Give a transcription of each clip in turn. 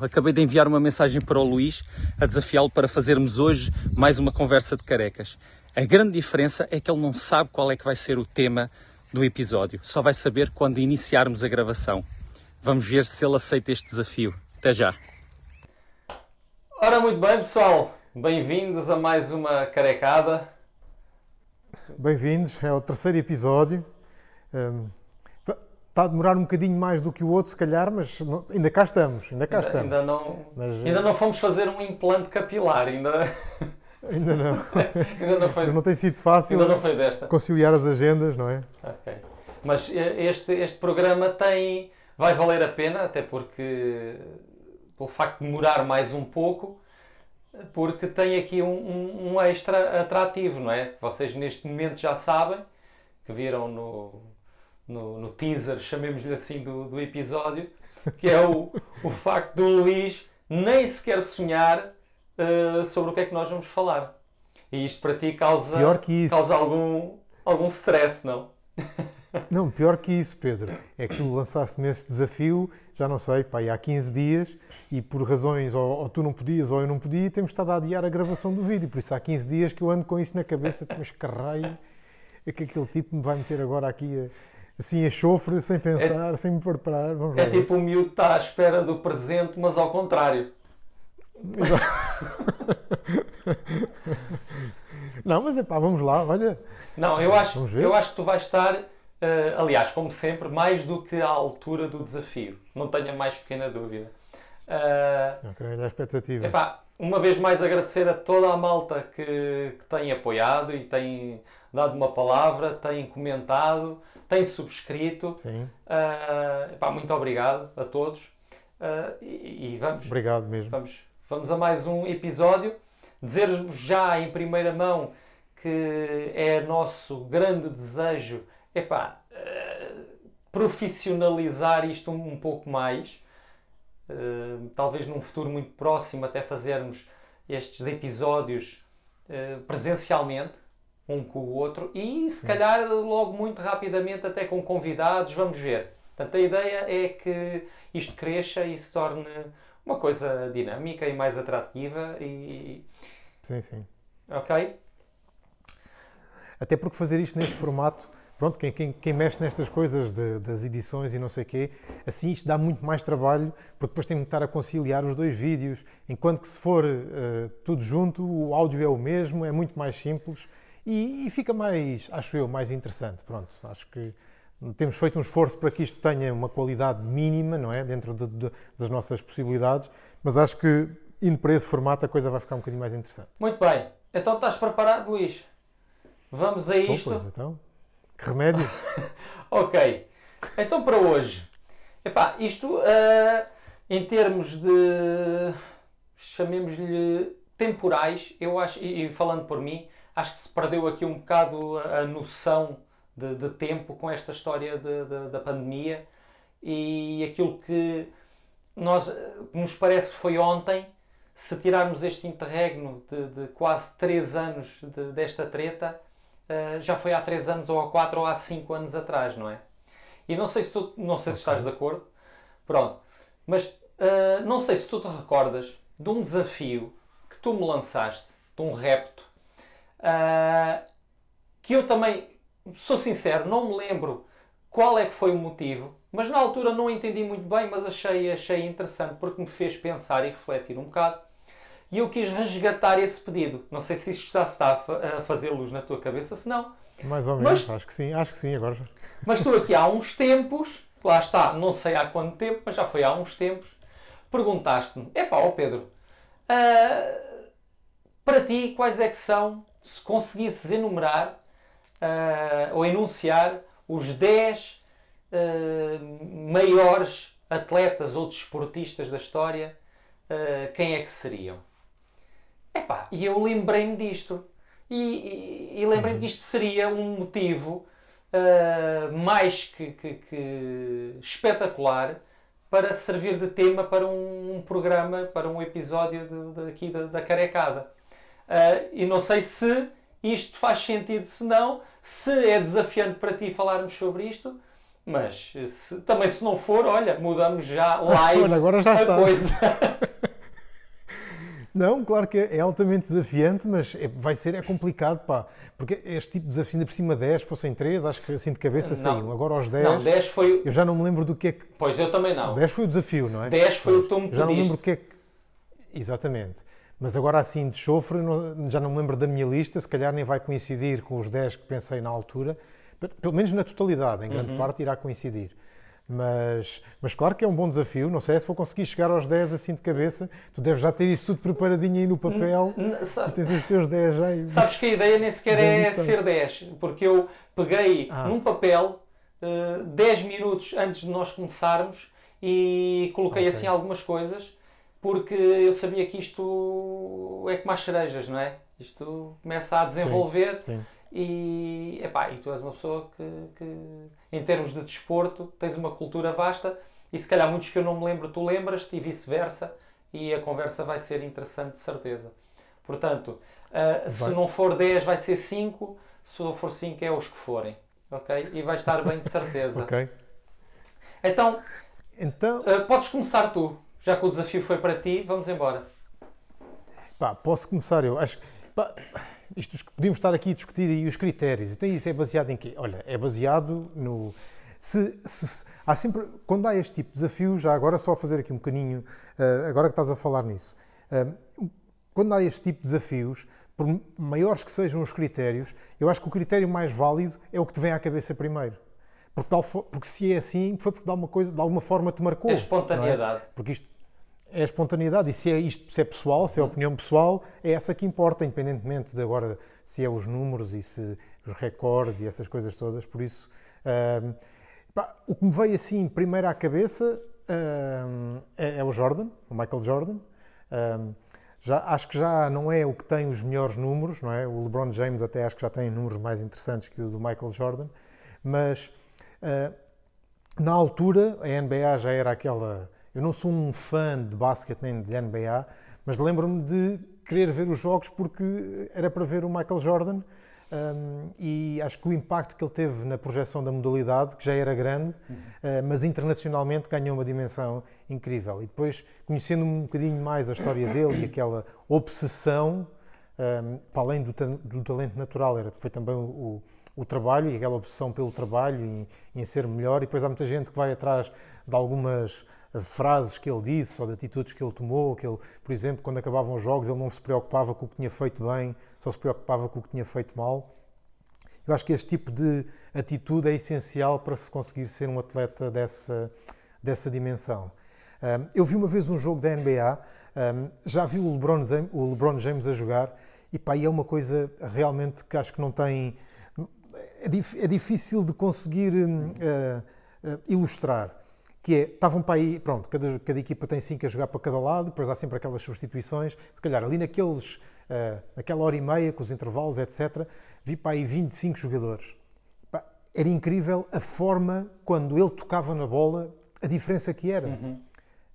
Acabei de enviar uma mensagem para o Luís a desafiá-lo para fazermos hoje mais uma conversa de carecas. A grande diferença é que ele não sabe qual é que vai ser o tema do episódio, só vai saber quando iniciarmos a gravação. Vamos ver se ele aceita este desafio. Até já! Ora, muito bem, pessoal, bem-vindos a mais uma carecada. Bem-vindos, é o terceiro episódio. Um, está a demorar um bocadinho mais do que o outro, se calhar, mas não, ainda cá estamos. Ainda cá ainda, estamos. Ainda não, mas, ainda não fomos fazer um implante capilar, ainda. Ainda não. ainda não, foi, não tem sido fácil ainda não foi desta. conciliar as agendas, não é? Ok. Mas este, este programa tem. vai valer a pena, até porque. pelo facto de demorar mais um pouco, porque tem aqui um, um, um extra atrativo, não é? Vocês neste momento já sabem, que viram no, no, no teaser, chamemos-lhe assim, do, do episódio, que é o, o facto do Luís nem sequer sonhar uh, sobre o que é que nós vamos falar. E isto para ti causa, causa algum, algum stress, não? Não, pior que isso, Pedro. É que tu lançaste-me esse desafio, já não sei, pá, há 15 dias, e por razões, ou, ou, tu não podias ou eu não podia, temos estado a adiar a gravação do vídeo. Por isso há 15 dias que eu ando com isso na cabeça, mas que raio é que aquele tipo me vai meter agora aqui a, assim a chofre, sem pensar, é, sem me preparar. Vamos é tipo o miúdo está à espera do presente, mas ao contrário. Não, mas é pá, vamos lá, olha. Não, eu acho, eu acho que tu vais estar, uh, aliás, como sempre, mais do que à altura do desafio. Não tenho a mais pequena dúvida. Uh, ok, a expectativa. Epá, uma vez mais agradecer a toda a malta que, que tem apoiado e tem dado uma palavra, tem comentado, tem subscrito. Sim. Uh, epá, muito obrigado a todos. Uh, e, e, vamos. Obrigado mesmo. Vamos, vamos a mais um episódio. Dizer-vos já em primeira mão que é nosso grande desejo epá, uh, profissionalizar isto um, um pouco mais. Uh, talvez num futuro muito próximo até fazermos estes episódios presencialmente um com o outro e se calhar logo muito rapidamente até com convidados, vamos ver. Portanto, a ideia é que isto cresça e se torne uma coisa dinâmica e mais atrativa e... Sim, sim. Ok? Até porque fazer isto neste formato, pronto, quem, quem, quem mexe nestas coisas de, das edições e não sei o quê, assim isto dá muito mais trabalho, porque depois tem que estar a conciliar os dois vídeos, enquanto que se for uh, tudo junto, o áudio é o mesmo, é muito mais simples e, e, fica mais, acho eu, mais interessante. Pronto, acho que temos feito um esforço para que isto tenha uma qualidade mínima, não é? Dentro de, de, das nossas possibilidades, mas acho que indo para esse formato a coisa vai ficar um bocadinho mais interessante. Muito bem. Então estás preparado, Luís? Vamos a isto. Pois, então. Que remédio? ok. Então para hoje. Epá, isto uh, em termos de chamemos-lhe temporais, eu acho, e, e falando por mim, acho que se perdeu aqui um bocado a, noção de, de, tempo com esta história de, de, da pandemia. E aquilo que nós, nos parece que foi ontem, se tirarmos este interregno de, quase 3 anos desta treta, uh, já foi há 3 anos ou há 4 ou há 5 anos atrás, não é? E não sei se tu, não sei se estás de acordo, pronto, mas uh, não sei se tu te recordas de um desafio que tu me lançaste, de um repto, Uh, que eu também, sou sincero, não me lembro qual é que foi o motivo, mas na altura não entendi muito bem, mas achei, achei interessante porque me fez pensar e refletir um bocado. E eu quis resgatar esse pedido. Não sei se isto já está a fazer luz na tua cabeça, se não. Mais ou menos, mas, acho que sim, acho que sim, agora Mas tu aqui há uns tempos, lá está, não sei há quanto tempo, mas já foi há uns tempos, perguntaste-me, epá, ó Pedro, uh, para ti quais é que são se conseguisses enumerar uh, ou enunciar os 10 uh, maiores atletas ou desportistas da história, uh, quem é que seriam? Epá, e eu lembrei-me disto. E, e, e lembrei-me que isto seria um motivo mais que, que, que, espetacular para servir de tema para um, um programa, para um episódio de, de aqui da, da carecada. Uh, e não sei se isto faz sentido, se não, se é desafiante para ti falarmos sobre isto, mas se- também se não for, olha, mudamos já live Olha, agora já a está. coisa. Não, claro que é altamente desafiante, mas é- vai ser, é complicado, pá. Porque este tipo de desafio, ainda por cima 10, fossem 3, acho que assim de cabeça Não. saíam. Agora aos 10, Não, 10 foi. eu já não me lembro do que é que. Pois eu também não. 10 foi o desafio, não é? 10 foi o que tu me Já não me lembro pediste. o que é que. Exatamente. Mas agora assim de chofre, não- já não me lembro da minha lista, se calhar nem vai coincidir com os 10 que pensei na altura, Pe- pelo menos na totalidade, em Uhum. grande parte irá coincidir. Mas, mas claro que é um bom desafio, não sei se vou conseguir chegar aos 10 assim de cabeça, tu deves já ter isso tudo preparadinho aí no papel, N- sa- tens os teus 10 já aí. Sabes que a ideia nem sequer é ser 10, porque eu peguei Ah. num papel eh, 10 minutos antes de nós começarmos e coloquei Ok. assim algumas coisas, porque eu sabia que isto é como as cerejas, não é? Isto começa a desenvolver Sim. e, epá, e tu és uma pessoa que, que, em termos de desporto, tens uma cultura vasta e se calhar muitos que eu não me lembro, tu lembras-te e vice-versa e a conversa vai ser interessante de certeza. Portanto, ah, se não for 10 vai ser 5, se for 5 é os que forem. Ok? E vai estar bem de certeza. Ok. Então, Então, ah, podes começar tu. Já que o desafio foi para ti, vamos embora. Pá, posso começar eu. Acho que pá, isto podíamos estar aqui a discutir aí os critérios. Então isso é baseado em quê? Olha, é baseado no. Se, se- se- há sempre, quando há este tipo de desafio, já agora só fazer aqui um bocadinho, ah, agora que estás a falar nisso, ah, quando há este tipo de desafios, por maiores que sejam os critérios, eu acho que o critério mais válido é o que te vem à cabeça primeiro. Porque, tal porque se é assim, foi porque de alguma, coisa, de alguma forma te marcou. É não é? espontaneidade. Porque isto é a espontaneidade e se é isto, se é pessoal, se é a opinião pessoal, é essa que importa, independentemente de agora se é os números e se os recordes e essas coisas todas. Por isso, ahm, pá, o que me veio assim primeiro à cabeça ahm, é, é o Jordan, o Michael Jordan. Ahm, já, acho que já não é o que tem os melhores números, não é? O LeBron James até acho que já tem números mais interessantes que o do Michael Jordan, mas ah, na altura, a NBA já era aquela. Eu não sou um fã de basquete nem de NBA, mas lembro-me de querer ver os jogos porque era para ver o Michael Jordan um, e acho que o impacto que ele teve na projeção da modalidade, que já era grande, uh, mas internacionalmente ganhou uma dimensão incrível. E depois, conhecendo um bocadinho mais a história dele e aquela obsessão, um, para além do, do talento natural, era, foi também o, o- trabalho e aquela obsessão pelo trabalho e, em ser melhor. E depois há muita gente que vai atrás de algumas frases que ele disse ou de atitudes que ele tomou. Que ele, por exemplo, quando acabavam os jogos, ele não se preocupava com o que tinha feito bem, só se preocupava com o que tinha feito mal. Eu acho que este tipo de atitude é essencial para se conseguir ser um atleta dessa, dessa dimensão. Eu vi uma vez um jogo da NBA, já vi o LeBron, James, o LeBron James a jogar e pá, é uma coisa realmente que acho que não tem. É, é difícil de conseguir hum, uh, uh, ilustrar. Que é, estavam para aí, pronto, cada, cada equipa tem cinco a jogar para cada lado, depois há sempre aquelas substituições. Se calhar ali naqueles, uh, naquela hora e meia, com os intervalos, etc., vi para aí 25 jogadores. Era incrível a forma, quando ele tocava na bola, a diferença que era.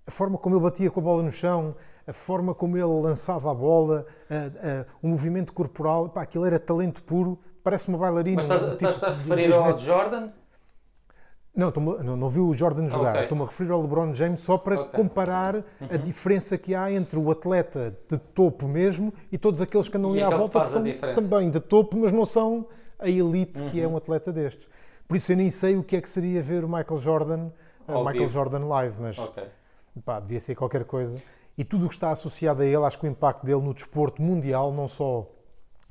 A forma como ele batia com a bola no chão, a forma como ele lançava a bola, a- a- o movimento corporal, pá, aquilo era talento puro, parece uma bailarina. Mas estás, um tipo de referir dois ao. Jordan? Não, não, não vi o Jordan jogar, Ok. estou-me a referir ao LeBron James só para Ok. Uhum. comparar a diferença que há entre o atleta de topo mesmo e todos aqueles que andam ali à volta que são também de topo, mas não são a elite que é Uhum. um atleta destes. Por isso eu nem sei o que é que seria ver o Michael Jordan, uh, Michael vivo. Jordan live, mas Ok. pá, devia ser qualquer coisa. E tudo o que está associado a ele, acho que o impacto dele no desporto mundial, não só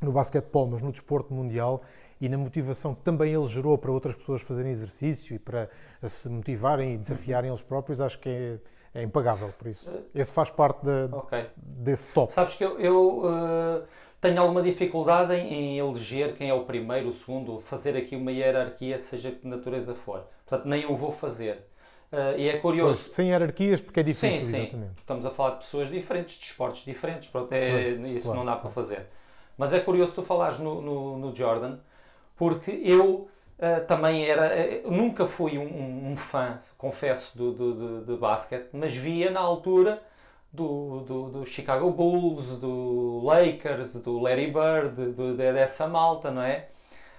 no basquetebol, mas no desporto mundial e na motivação que também ele gerou para outras pessoas fazerem exercício e para se motivarem e desafiarem eles próprios, acho que é, é impagável. Por isso, esse faz parte da- Ok. desse top. Sabes que eu, eu, eh, tenho alguma dificuldade em, em eleger quem é o primeiro, o segundo, fazer aqui uma hierarquia, seja de que natureza for. Portanto, nem o vou fazer. Eh, e é curioso. Pois, sem hierarquias, porque é difícil, sim, sim. exatamente. Estamos a falar de pessoas diferentes, de esportes diferentes. Pronto, é, Claro, isso claro, não dá para fazer. Mas é curioso tu falares no, no, no Jordan, porque eu eh, também era. eh, nunca fui um, um- um fã, confesso, do, do, do, de basquete, mas via na altura do, do, do Chicago Bulls, do Lakers, do Larry Bird, do, dessa malta, não é?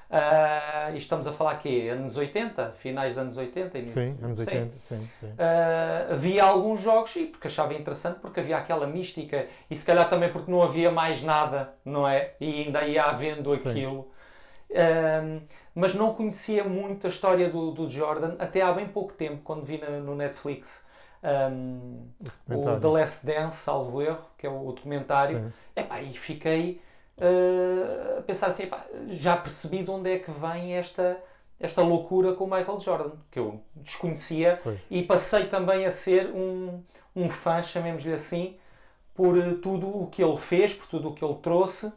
Uh, e estamos a falar aqui, anos 80, finais dos anos 80? Início, sim, anos 80, sim. sim, sim. Uh, havia alguns jogos, e porque achava interessante, porque havia aquela mística, e se calhar também porque não havia mais nada, não é? E ainda ia havendo aquilo. Uh, mas não conhecia muito a história do, do, Jordan até há bem pouco tempo, quando vi na, no Netflix um, o The Last Dance, salvo erro, que é o documentário. Epá, e fiquei uh, a pensar assim, epá, já percebi de onde é que vem esta, esta loucura com o Michael Jordan, que eu desconhecia pois. e passei também a ser um, um fã, chamemos-lhe assim, por uh, tudo o que ele fez, por tudo o que ele trouxe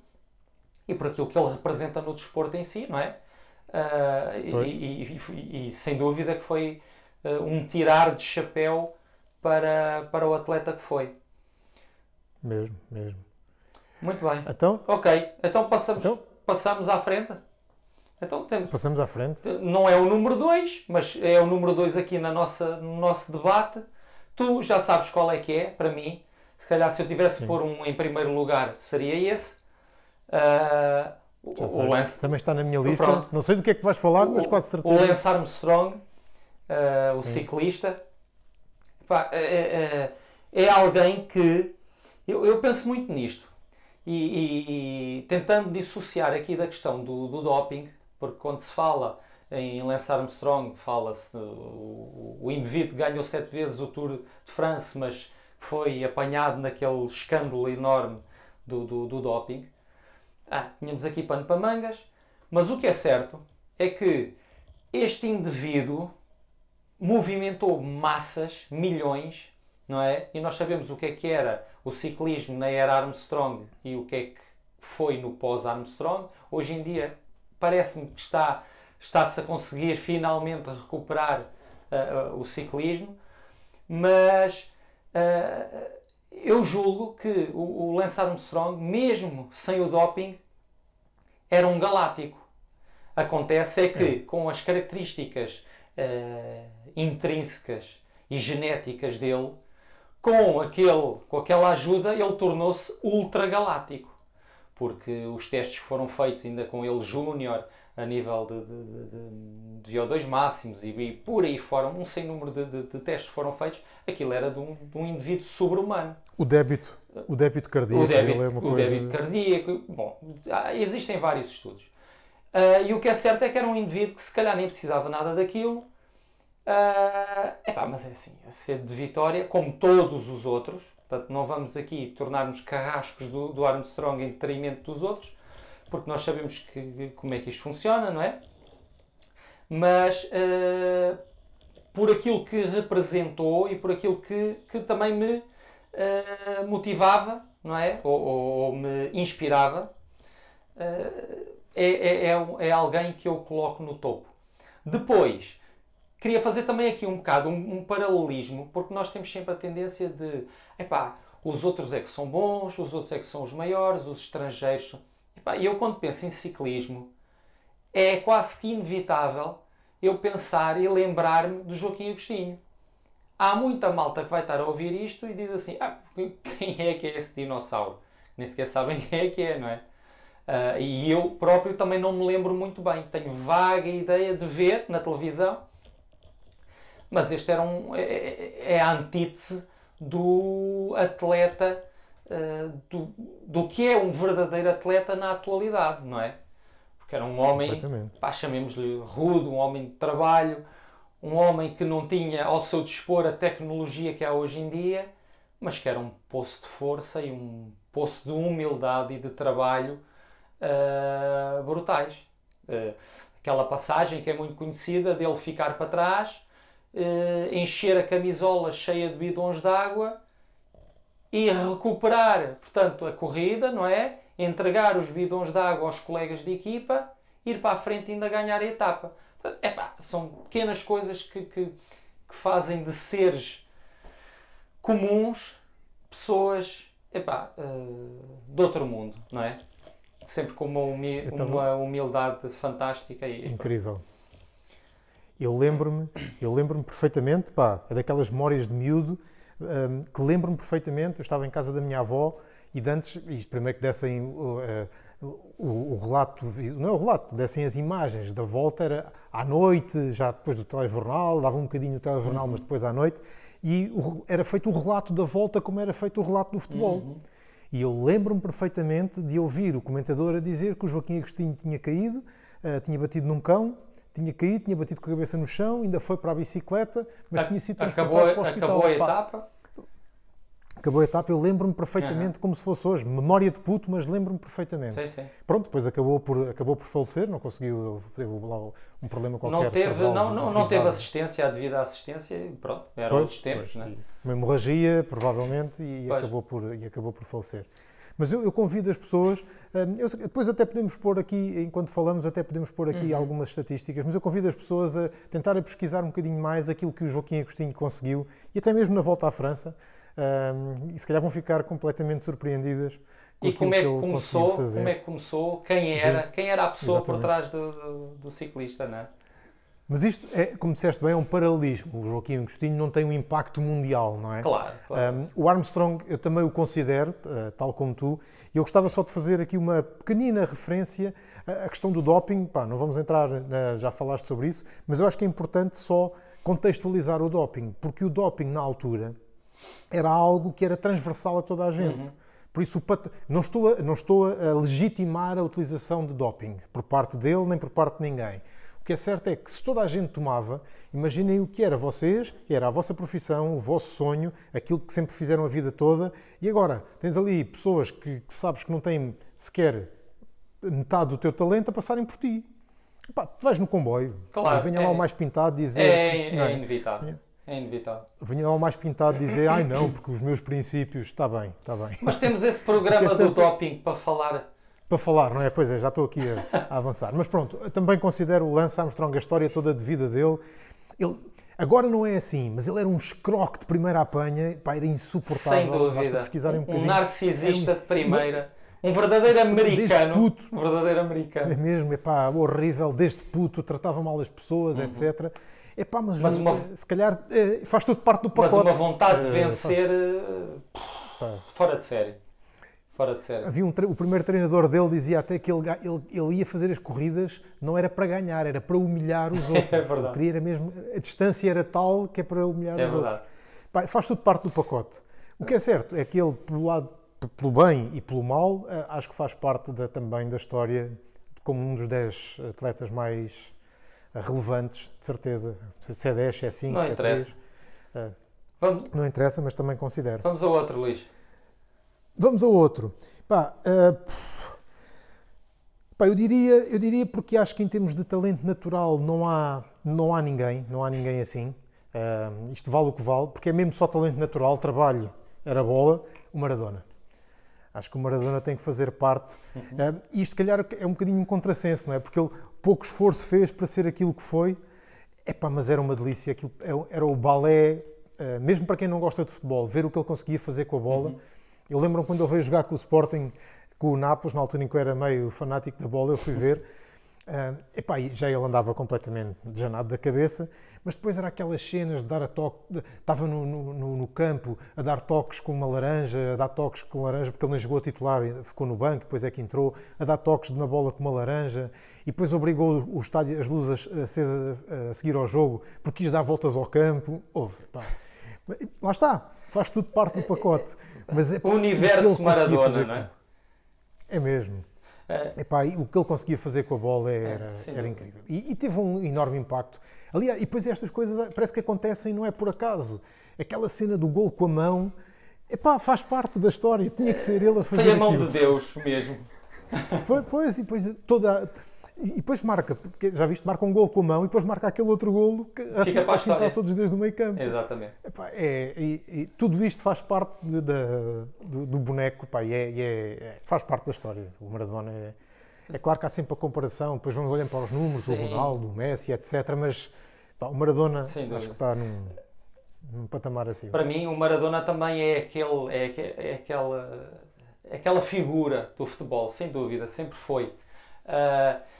e por aquilo que ele representa no desporto em si, não é? Uh, e, e, e, sem dúvida que foi uh, um tirar de chapéu para, para o atleta que foi. Mesmo, mesmo. Muito bem. Então? Ok, então passamos, então? passamos à frente. Então temos, passamos à frente. Não é o número 2, mas é o número 2 aqui na nossa, no nosso debate. Tu já sabes qual é que é, para mim. Se calhar se eu tivesse Sim. por um em primeiro lugar, seria esse. Uh, o, o Lance... Também está na minha lista. Pronto. Não sei do que é que vais falar, mas quase certeza. O Lance Armstrong, uh, o Sim. ciclista, Epá, é, é, é, alguém que. Eu, eu penso muito nisto e, e, e, tentando dissociar aqui da questão do, do doping, porque quando se fala em Lance Armstrong, fala-se o, o indivíduo ganhou sete vezes o Tour de France, mas foi apanhado naquele escândalo enorme do, do, do doping. Ah, tínhamos aqui pano para mangas, mas o que é certo é que este indivíduo movimentou massas, milhões, não é? E nós sabemos o que é que era o ciclismo na era Armstrong e o que é que foi no pós-Armstrong. Hoje em dia parece-me que está está-se a conseguir finalmente recuperar uh, o ciclismo, mas uh, eu julgo que o, o Lance Armstrong, mesmo sem o doping, era um galáctico. Acontece é que, é. com as características intrínsecas e genéticas dele, com, aquele, com aquela ajuda, ele tornou-se ultragaláctico. Porque os testes que foram feitos ainda com ele júnior, a nível de, de, de, de VO2 máximos e, e, por aí fora, um sem número de, testes foram feitos, aquilo era de um, de um indivíduo sobre-humano. O débito, o débito cardíaco o débito, é uma o coisa... débito cardíaco, bom, existem vários estudos. Uh, e o que é certo é que era um indivíduo que se calhar nem precisava nada daquilo, Uh, epá, mas é assim, a sede de vitória, como todos os outros, portanto, não vamos aqui tornar-nos carrascos do, do Armstrong em detrimento dos outros, porque nós sabemos que, como é que isto funciona, não é? Mas uh, por aquilo que representou e por aquilo que, que também me uh, motivava, não é? Ou, ou, ou me inspirava, é, é, é, é alguém que eu coloco no topo. Depois, queria fazer também aqui um bocado um, um, paralelismo, porque nós temos sempre a tendência de, epá, os outros é que são bons, os outros é que são os maiores, os estrangeiros. Epá, eu quando penso em ciclismo, é quase que inevitável eu pensar e lembrar-me do Joaquim Agostinho. Há muita malta que vai estar a ouvir isto e diz assim, ah, quem é que é esse dinossauro? Nem sequer sabem quem é que é, não é? Uh, e eu próprio também não me lembro muito bem. Tenho vaga ideia de ver na televisão mas este era um, é, é, é a antítese do atleta, uh, do, do que é um verdadeiro atleta na atualidade, não é? Porque era um homem, pá, chamemos-lhe rude, um homem de trabalho, um homem que não tinha ao seu dispor a tecnologia que há hoje em dia, mas que era um poço de força e um poço de humildade e de trabalho uh, brutais. Uh, aquela passagem que é muito conhecida dele ficar para trás uh, encher a camisola cheia de bidões de água e recuperar, portanto, a corrida, não é? Entregar os bidões de água aos colegas de equipa, ir para a frente e ainda ganhar a etapa. Portanto, epá, são pequenas coisas que, que, que, fazem de seres comuns pessoas epá, uh, de outro mundo, não é? Sempre com uma, humi uma humildade fantástica. E, Incrível. Eu lembro-me, eu lembro-me perfeitamente, pá, é daquelas memórias de miúdo, hum, que lembro-me perfeitamente, eu estava em casa da minha avó e de antes, isto primeiro que dessem uh, o, o, relato, não é o relato, dessem as imagens da volta, era à noite, já depois do telejornal, dava um bocadinho o telejornal, uhum. mas depois à noite, e o, era feito o relato da volta como era feito o relato do futebol. Uhum. E eu lembro-me perfeitamente de ouvir o comentador a dizer que o Joaquim Agostinho tinha caído, uh, tinha batido num cão, tinha caído, tinha batido com a cabeça no chão, ainda foi para a bicicleta, mas a, tinha sido transportado acabou, para o hospital. Acabou a etapa? Acabou a etapa, eu lembro-me perfeitamente uhum. como se fosse hoje. Memória de puto, mas lembro-me perfeitamente. Sim, sim. Pronto, depois acabou por, acabou por falecer, não conseguiu, teve um problema qualquer. Não teve, não, não, não teve assistência, a devida assistência, e pronto, eram outros tempos. Pois. Né? Uma hemorragia, provavelmente, e acabou, por, e acabou por falecer. Mas eu, eu, convido as pessoas, hum, eu, depois até podemos pôr aqui, enquanto falamos, até podemos pôr aqui uhum. algumas estatísticas, mas eu convido as pessoas a tentar a pesquisar um bocadinho mais aquilo que o Joaquim Agostinho conseguiu, e até mesmo na volta à França, um, e se calhar vão ficar completamente surpreendidas com e como é que, que começou, como é que começou, quem era, quem era a pessoa Exatamente. por trás do, do, do, ciclista, não é? Mas isto é, como disseste bem, é um paralelismo. O Joaquim Agostinho não tem um impacto mundial, não é? Claro. claro. Um, o Armstrong, eu também o considero, uh, tal como tu, e eu gostava só de fazer aqui uma pequenina referência à questão do doping. Pá, não vamos entrar, na, já falaste sobre isso, mas eu acho que é importante só contextualizar o doping, porque o doping, na altura, era algo que era transversal a toda a gente. Uhum. Por isso, não estou, a, não estou a legitimar a utilização de doping por parte dele nem por parte de ninguém. O que é certo é que se toda a gente tomava, imaginem o que era vocês, era a vossa profissão, o vosso sonho, aquilo que sempre fizeram a vida toda, e agora tens ali pessoas que, que sabes que não têm sequer metade do teu talento a passarem por ti. Tu vais no comboio, claro, venha é, lá o mais pintado dizer. É, que, é, é inevitável. É. Inevitável. Vinha ao mais pintado dizer, ai não, porque os meus princípios, está bem, está bem. Mas temos esse programa do doping para falar. Para falar, não é? Pois é, já estou aqui a, a avançar. Mas pronto, também considero o Lance Armstrong, a história toda de vida dele. Ele, agora não é assim, mas ele era um escroque de primeira apanha, pá, era insuportável. Sem dúvida. Um, um, narcisista um, de primeira. Um verdadeiro americano. Puto, um verdadeiro americano. É mesmo, é pá, horrível, desde puto, tratava mal as pessoas, uhum. etc. Epá, mas, mas uma... se calhar eh, faz tudo parte do pacote. Mas uma vontade de eh, vencer fora de série. Fora de série. Havia um o primeiro treinador dele dizia até que ele, ele, ele, ia fazer as corridas não era para ganhar, era para humilhar os outros. é verdade. Queria era mesmo, a distância era tal que é para humilhar é os verdade. outros. Pá, faz tudo parte do pacote. O que é certo é que ele, pelo lado, pelo bem e pelo mal, acho que faz parte da, também da história como um dos 10 atletas mais relevantes, de certeza. Se é 10, se é 5, não se é 3. Uh, Vamos... Não interessa, mas também considero. Vamos ao outro, Luís. Vamos ao outro. Pá, uh, pá, eu, diria, eu diria porque acho que em termos de talento natural não há, não há ninguém, não há ninguém assim. Uh, isto vale o que vale, porque é mesmo só talento natural, trabalho, era bola, o Maradona. Acho que o Maradona tem que fazer parte. Uhum. Uh, e isto, se calhar, é um bocadinho um contrassenso, não é? Porque ele pouco esforço fez para ser aquilo que foi. Epá, mas era uma delícia. Aquilo, era o balé, uh, mesmo para quem não gosta de futebol, ver o que ele conseguia fazer com a bola. Uhum. Eu lembro-me quando ele veio jogar com o Sporting, com o Nápoles, na altura em que eu era meio fanático da bola, eu fui ver. Uh, epá, já ele andava completamente dejanado da cabeça, mas depois era aquelas cenas de dar a toque, estava no, no, no, campo a dar toques com uma laranja, a dar toques com laranja, porque ele não jogou a titular, ficou no banco, depois é que entrou, a dar toques na bola com uma laranja, e depois obrigou o estádio, as luzes acesas a, seguir ao jogo, porque quis dar voltas ao campo. Houve, Lá está, faz tudo parte do pacote. Mas é, o universo Maradona, não é? É mesmo. É. Epá, o que ele conseguia fazer com a bola era, é, era incrível. E, e, teve um enorme impacto. Aliás, e depois estas coisas parece que acontecem não é por acaso. Aquela cena do gol com a mão, epá, faz parte da história. Tinha que ser ele a fazer Foi a mão aquilo. de Deus mesmo. Foi, pois, e depois toda e depois marca, porque já viste, marca um gol com a mão e depois marca aquele outro golo que Fica para a fintar todos os dias do meio campo. Exatamente. Epá, é, e, e, tudo isto faz parte de, de, do, do, boneco epá, e, é, e é, é, faz parte da história. O Maradona é, é claro que há sempre a comparação, depois vamos olhando para os números, Sim. o Ronaldo, o Messi, etc. Mas o Maradona acho que está num, num patamar assim. Para mim, o Maradona também é, aquele, é, é aquela, é aquela figura do futebol, sem dúvida, sempre foi. Uh,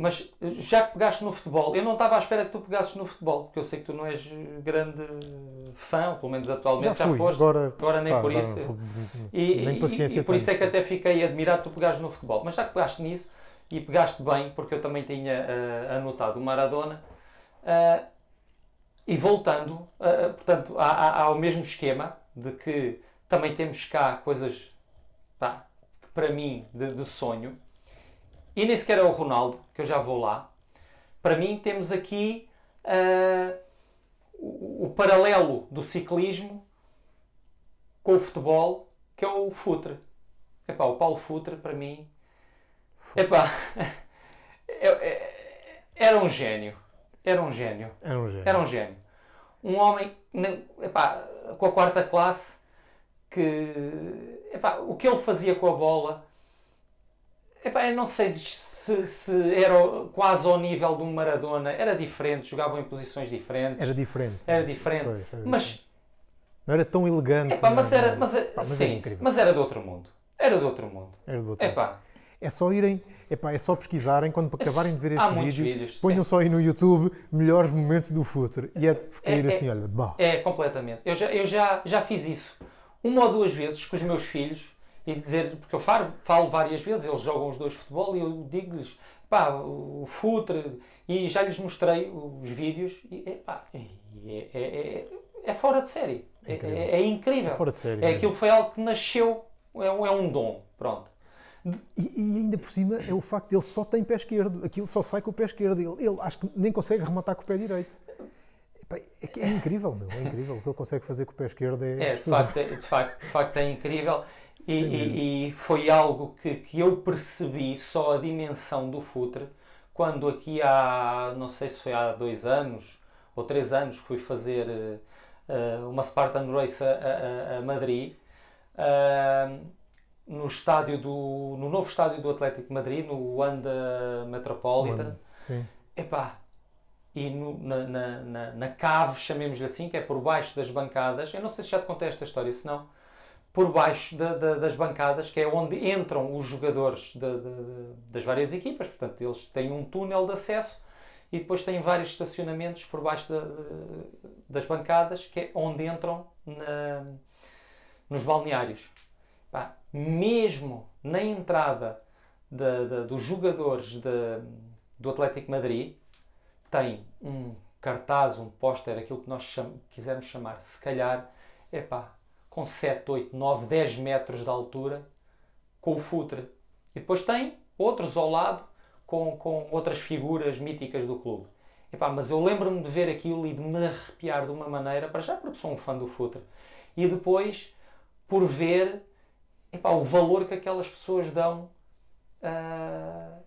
mas já que pegaste no futebol, eu não estava à espera que tu pegasses no futebol, porque eu sei que tu não és grande fã, pelo menos atualmente Já já, fui, foste, agora, agora nem pá, por agora isso. não, E, nem e- paciência e por isso é que até fiquei admirado tu pegares no futebol. Mas já que pegaste nisso, e pegaste bem, porque eu também tinha ah, anotado o Maradona, ah, e voltando, ah, portanto, a- a- ao mesmo esquema de que também temos cá coisas, pá, que para mim, de, de sonho, e nem sequer é o Ronaldo, que eu já vou lá. Para mim, temos aqui ah, o, o paralelo do ciclismo com o futebol, que é o Futre. Epá, o Paulo Futre, para mim, epá, é- é- era um gênio. Era um gênio. Era um gênio. Era um gênio. Um homem epá, com a quarta classe que epá, o que ele fazia com a bola epá, eu não sei se, se era quase ao nível de um Maradona, era diferente, jogavam em posições diferentes, Era diferente. era diferente. Pois, era mas, diferente. Não era tão elegante. epá, mas, era, mas, Pá, mas sim, era mas era de outro mundo. Era de outro mundo. Era do outro. Epá, É só irem, epá, é só pesquisarem quando acabarem de ver há este muitos vídeo. vídeos, ponham sim. só aí no YouTube melhores momentos do footer. E é de cair É- é- assim, olha, bah. É, completamente. Eu já, eu já, já fiz isso uma ou duas vezes com os meus filhos e dizer, porque eu falo, falo várias vezes, eles jogam os dois futebol e eu digo-lhes, pá, o futre, e já lhes mostrei os vídeos e, epá, e é, é, é, é fora de série. É, Incrível. é- é incrível. É fora de série É, aquilo foi algo que nasceu, é um, é um dom, pronto. E, e ainda por cima é o facto de ele só tem pé esquerdo. Aquilo só sai com o pé esquerdo. Ele, ele acho que nem consegue rematar com o pé direito. É, é incrível, meu. É incrível. O que ele consegue fazer com o pé esquerdo é, É, de facto, é, de facto, de facto é incrível e, e- e foi algo que, que eu percebi só a dimensão do futre quando aqui há, não sei se foi há dois anos ou três anos fui fazer eh, uma Spartan Race a, a- a- Madrid ah, no estádio do no novo estádio do Atlético de Madrid no Wanda Metropolitan. Sim. Epá, e no- na, na, na, na cave, chamemos-lhe assim, que é por baixo das bancadas, eu não sei se já te contei esta história, se não, por baixo da- da- das bancadas, que é onde entram os jogadores da- das várias equipas, portanto, eles têm um túnel de acesso e depois têm vários estacionamentos por baixo da- das bancadas, que é onde entram na- nos balneários. Pá, mesmo na entrada da- da- dos jogadores da- do Atlético de Madrid, tem um cartaz, um póster, aquilo que nós cham- quisermos chamar, se calhar, epá, com 7, 8, 9, 10 metros de altura, com o futre. E depois tem outros ao lado com, com outras figuras míticas do clube. Epá, mas eu lembro-me de ver aquilo e de me arrepiar de uma maneira, para já porque sou um fã do futre, e depois por ver epá, o valor que aquelas pessoas dão ah,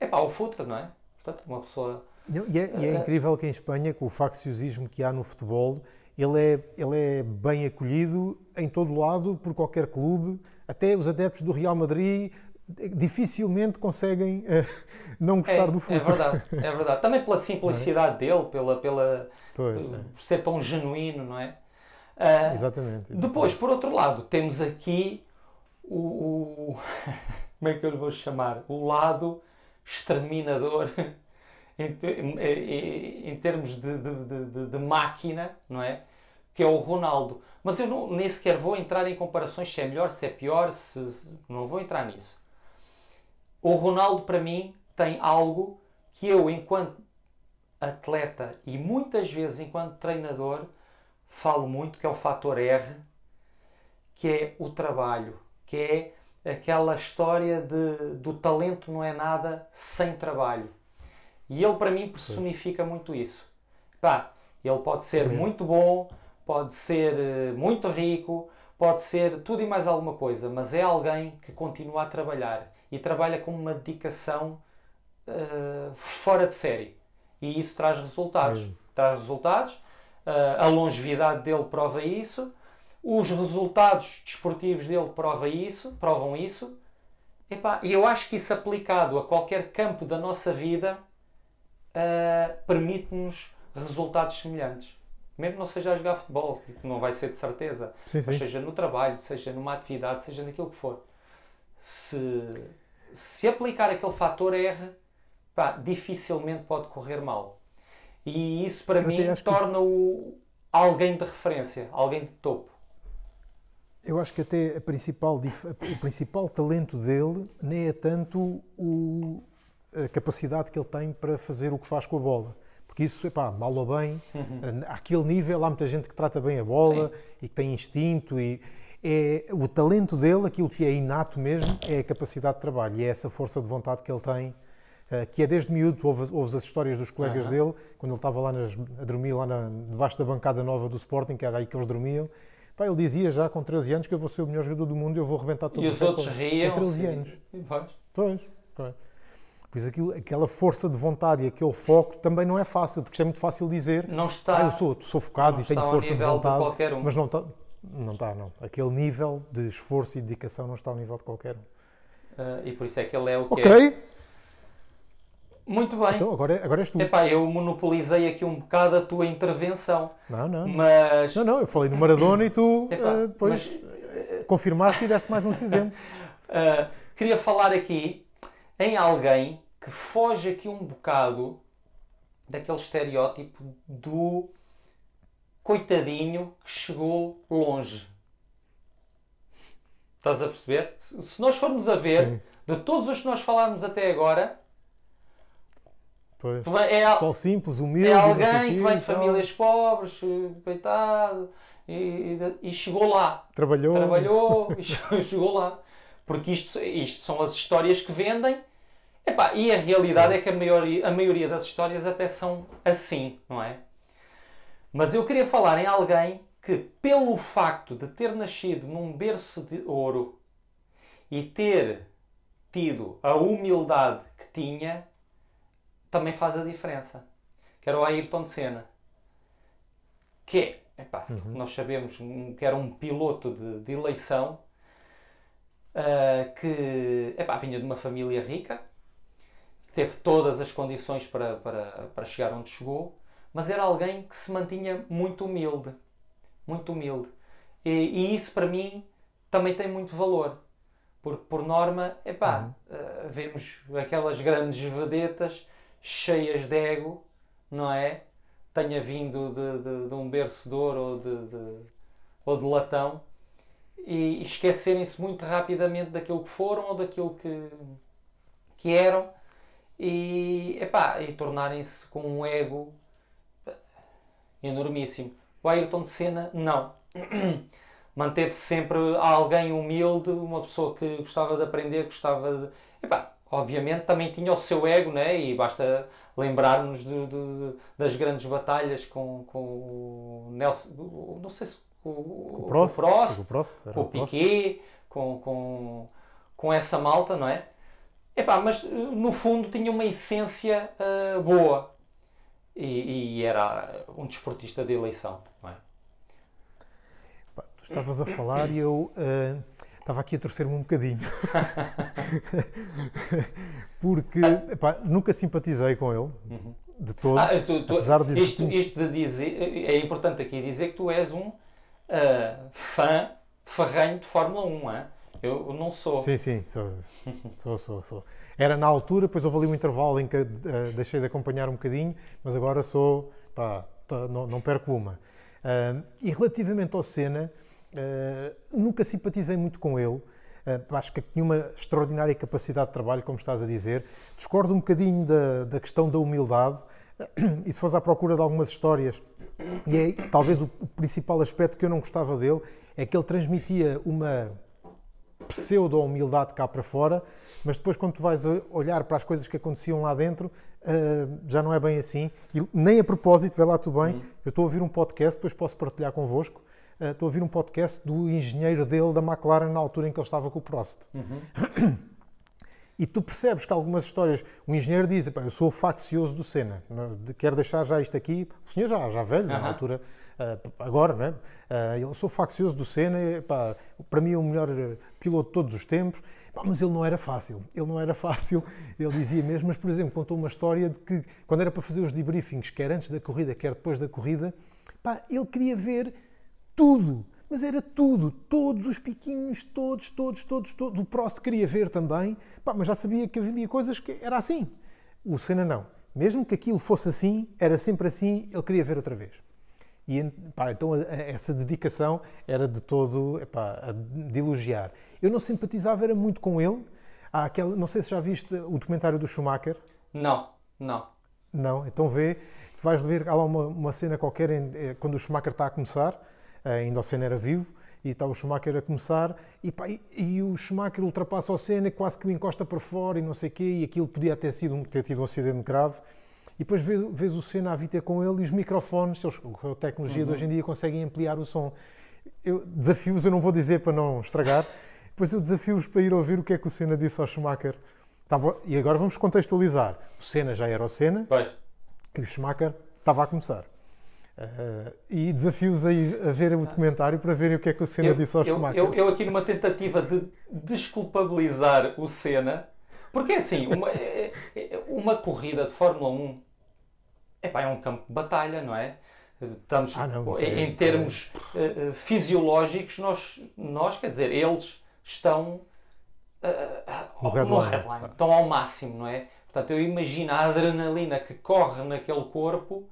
epá, ao futre, não é? Portanto, uma pessoa E é, e é incrível que em Espanha, com o facciosismo que há no futebol, ele é, ele é bem acolhido em todo lado, por qualquer clube. Até os adeptos do Real Madrid eh, dificilmente conseguem eh, não gostar é, do é futebol. verdade, é verdade. Também pela simplicidade dele, pela, pela Pois, é. por ser tão genuíno, não é? Ah, Exatamente. Depois, por outro lado, temos aqui o, o- como é que eu lhe vou chamar? O lado exterminador em, em- em- termos de- de- de- de máquina, não é? Que é o Ronaldo. Mas eu não, nem sequer vou entrar em comparações se é melhor, se é pior, se, se- não vou entrar nisso. O Ronaldo, para mim, tem algo que eu, enquanto atleta e muitas vezes enquanto treinador, falo muito, que é o fator R, que é o trabalho, que é aquela história de, do talento não é nada sem trabalho. E ele, para mim, personifica muito isso. Pá, ele pode ser muito bom, pode ser eh, muito rico, pode ser tudo e mais alguma coisa, mas é alguém que continua a trabalhar e trabalha com uma dedicação eh, fora de série. E isso traz resultados. Traz resultados. eh, a longevidade dele prova isso. Os resultados desportivos dele prova isso, provam isso. E eu acho que isso aplicado a qualquer campo da nossa vida eh, permite-nos resultados semelhantes. Mesmo não seja a jogar futebol, que não vai ser de certeza, Sim, sim. seja no trabalho, seja numa atividade, seja naquilo que for. Se, se aplicar aquele fator R, pá, dificilmente pode correr mal. E isso para Eu mim acho que- torna-o alguém de referência, alguém de topo. Eu acho que até principal, o principal talento dele nem é tanto o- a capacidade que ele tem para fazer o que faz com a bola. Porque isso, epá, mal ou bem, àquele nível há muita gente que trata bem a bola e que tem instinto e é o talento dele, aquilo que é inato mesmo, é a capacidade de trabalho e é essa força de vontade que ele tem, eh, que é desde miúdo, ouves, ouves as histórias dos colegas Aham. dele, quando ele estava lá nas- a dormir lá na- debaixo da bancada nova do Sporting, que era aí que eles dormiam, Pá, ele dizia já com 13 anos que eu vou ser o melhor jogador do mundo e eu vou arrebentar todos E os outros riam. Com 13 anos. Pois. Pois, pois. Pois aquilo, aquela força de vontade e aquele foco também não é fácil, porque isto é muito fácil dizer Não está. ah, eu sou, sou focado e tenho força de de vontade, qualquer um. mas não está, não está, não. Aquele nível de esforço e dedicação não está ao nível de qualquer um. Ah, e por isso é que ele é o que Ok, é. Muito bem. então agora, agora és tu. Epá, eu monopolizei aqui um bocado a tua intervenção, Não, não. mas, Não, não, eu falei no Maradona e tu Epá, eh, depois mas, confirmaste e deste mais uns exemplos. ah, queria falar aqui em alguém que foge aqui um bocado daquele estereótipo do coitadinho que chegou longe. Estás a perceber? Se nós formos a ver, Sim. de todos os que nós falarmos até agora, Pois. é, al- Pessoal simples, humilde, É não sei alguém que vem de famílias pobres, eh, coitado, e, e- e chegou lá. Trabalhou. Trabalhou e che- chegou lá. Porque isto, isto são as histórias que vendem. Epá, e a realidade é que a maioria, a maioria das histórias até são assim, não é? Mas eu queria falar em alguém que, pelo facto de ter nascido num berço de ouro e ter tido a humildade que tinha, também faz a diferença. Que era o Ayrton Senna. Que é, epá, nós sabemos que era um piloto de, de eleição ah, que epá, vinha de uma família rica, teve todas as condições para, para, para chegar onde chegou, mas era alguém que se mantinha muito humilde. Muito humilde. E, e isso para mim também tem muito valor. Porque por norma, epá, ah, vemos aquelas grandes vedetas cheias de ego, não é? Tenha vindo de, de, de um berço de ouro ou de, de- ou de latão e esquecerem-se muito rapidamente daquilo que foram ou daquilo que, que eram e, epá, e tornarem-se com um ego enormíssimo. O Ayrton Senna, não. Manteve-se sempre alguém humilde, uma pessoa que gostava de aprender, gostava de. Epá, obviamente também tinha o seu ego, né? e basta lembrarmos de- de- das grandes batalhas com, com o Nelson. Não sei se. com O, O Prost. o Prost, O Prost, com o o Prost. Piquet, com, com, com essa malta, não é? Epá, mas eh, no fundo tinha uma essência eh, boa e, e era um desportista de eleição, não é? Pá, tu estavas a falar e eu ah, estava aqui a torcer-me um bocadinho. Porque epá, nunca simpatizei com ele, de todo. Ah, tu- tu- apesar de isto, isto de dizer, é importante aqui dizer que tu és um ah, fã ferranho de Fórmula 1, é? Eu não sou. Sim, sim, sou, sou, sou, sou. Era na altura, depois houve ali um intervalo em que ah, deixei de acompanhar um bocadinho, mas agora sou, pá, não, não perco uma. Ah, e relativamente ao Senna, ah, nunca simpatizei muito com ele. Acho que tinha uma extraordinária capacidade de trabalho, como estás a dizer. Discordo um bocadinho da, da questão da humildade. E se fores à procura de algumas histórias, e é talvez o principal aspecto que eu não gostava dele, é que ele transmitia uma pseudo-humildade cá para fora, mas depois quando tu vais olhar para as coisas que aconteciam lá dentro, ah, já não é bem assim. E nem a propósito, vê lá tu bem, eu estou a ouvir um podcast, depois posso partilhar convosco, ah, estou a ouvir um podcast do engenheiro dele da McLaren na altura em que ele estava com o Prost. E tu percebes que algumas histórias, o engenheiro diz, "Epá, eu sou faccioso do Senna, quero deixar já isto aqui, o senhor já, já velho, na Aham. altura, agora, né? Ah, eu sou faccioso do Senna, epá, para mim é o melhor eh, piloto de todos os tempos, Epá, mas ele não era fácil, ele não era fácil, ele dizia mesmo, mas por exemplo, contou uma história de que quando era para fazer os debriefings, quer antes da corrida, quer depois da corrida, pá, ele queria ver tudo, mas era tudo, todos os piquinhos, todos, todos, todos, todos. O Prost queria ver também, pá, mas já sabia que havia coisas que era assim. o Senna não. Mesmo que aquilo fosse assim, era sempre assim, ele queria ver outra vez. E pá, então essa dedicação era de todo epá, de elogiar. Eu não simpatizava era muito com ele. Há aquela, não sei se já viste o documentário do Schumacher. Não, não. Não, então vê, tu vais ver, há lá uma, uma cena qualquer em- eh, quando o Schumacher está a começar, eh, ainda o Senna era vivo, e está o Schumacher a começar, e, pá, e, e o Schumacher ultrapassa o Senna, quase que o encosta para fora e não sei o quê, e aquilo podia ter, sido, ter tido um acidente grave. E depois vês, vês o Senna a vir ter com ele e os microfones, eles, com a tecnologia de hoje em dia, conseguem ampliar o som. Eu, desafios, eu não vou dizer para não estragar, depois eu desafio-os para ir ouvir o que é que o Senna disse ao Schumacher. Estava- e agora vamos contextualizar. O Senna já era o Senna, Pois. e o Schumacher estava a começar. Eh, e desafio-os aí a ver o documentário para verem o que é que o Senna Eu, disse ao eu, Schumacher. eu, eu aqui numa tentativa de desculpabilizar o Senna, porque é assim, uma, é- é- uma corrida de Fórmula 1 epá, é um campo de batalha, não é? Estamos, Ah, não, em, é- em termos eh, eh, fisiológicos, nós, nós, quer dizer, eles estão eh, No no headline. headline, estão ao máximo, não é? Portanto, eu imagino a adrenalina que corre naquele corpo,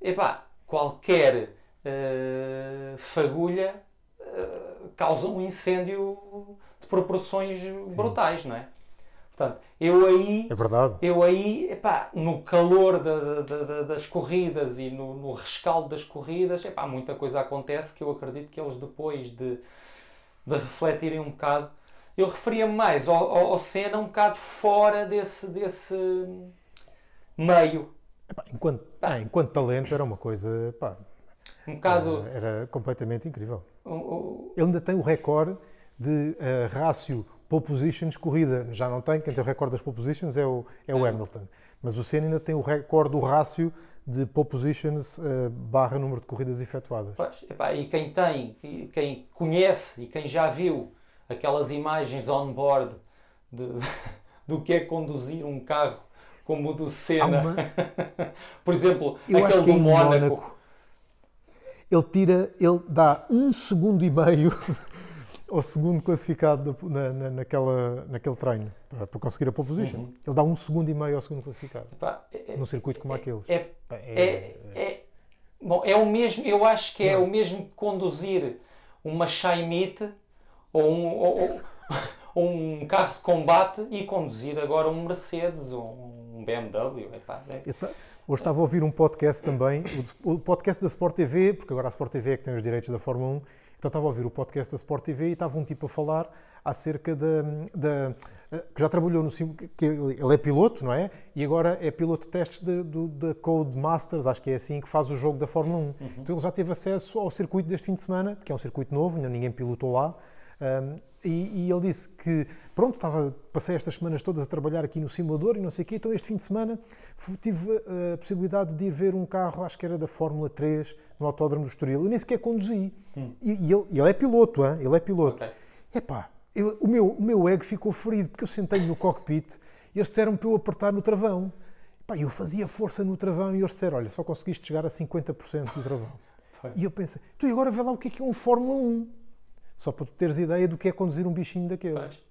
epá, qualquer eh, fagulha causa um incêndio de proporções brutais, não é? Portanto, eu aí É verdade. eu aí, epá, no calor da- da- da- das corridas e no, no rescaldo das corridas, epá, muita coisa acontece que eu acredito que eles depois de, de refletirem um bocado, eu referia-me mais ao, ao, ao Senna um bocado fora desse, desse meio, Epá, enquanto, ah, enquanto talento era uma coisa, pá, um bocado... era completamente incrível. o- o- Ele ainda tem o recorde de eh, rácio pole positions corrida. Já não tem, quem tem o recorde das pole positions é o, é o Hamilton. Mas o Senna ainda tem o recorde do rácio de pole positions eh, barra número de corridas efetuadas. Pois, epá, e quem tem, e quem conhece e quem já viu aquelas imagens on-board do que é conduzir um carro como o do Senna, uma- por exemplo, Eu aquele que do em Mónaco. Mónaco ele tira, ele dá um segundo e meio ao segundo classificado na, na- naquela, naquele treino para, para conseguir a pole position. Uhum. Ele dá um segundo e meio ao segundo classificado Epá, é, num circuito como é- aqueles. é, Pá, é, é- bom, é o mesmo, eu acho que é Não. o mesmo que conduzir uma Chaimite ou um, ou- ou- um carro de combate e conduzir agora um Mercedes ou um BMW. Epá, é- ta- Hoje estava a ouvir um podcast também, o, o podcast da Sport TV, porque agora a Sport TV é que tem os direitos da Fórmula 1. Então estava a ouvir o podcast da Sport TV e estava um tipo a falar acerca da. da- que já trabalhou no que ele é piloto, não é? E agora é piloto de testes da Code Masters, acho que é assim, que faz o jogo da Fórmula 1. Então ele já teve acesso ao circuito deste fim de semana, porque é um circuito novo, ainda ninguém pilotou lá. Um, e, e ele disse que, pronto, estava, passei estas semanas todas a trabalhar aqui no simulador e não sei o quê, então este fim de semana tive uh, a possibilidade de ir ver um carro, acho que era da Fórmula 3, no Autódromo do Estoril. Eu nem sequer conduzi. E, e ele, ele é piloto, hein? ele é piloto. ok. Epá, eu, o, meu, o meu ego ficou ferido, porque eu sentei-me no cockpit e eles disseram para eu apertar no travão. Epá, eu fazia força no travão e eles disseram, olha, só conseguiste chegar a 50% do travão. E eu pensei, tu agora vê lá o que é que é um Fórmula 1. Só para tu teres ideia do que é conduzir um bichinho daqueles. Pois.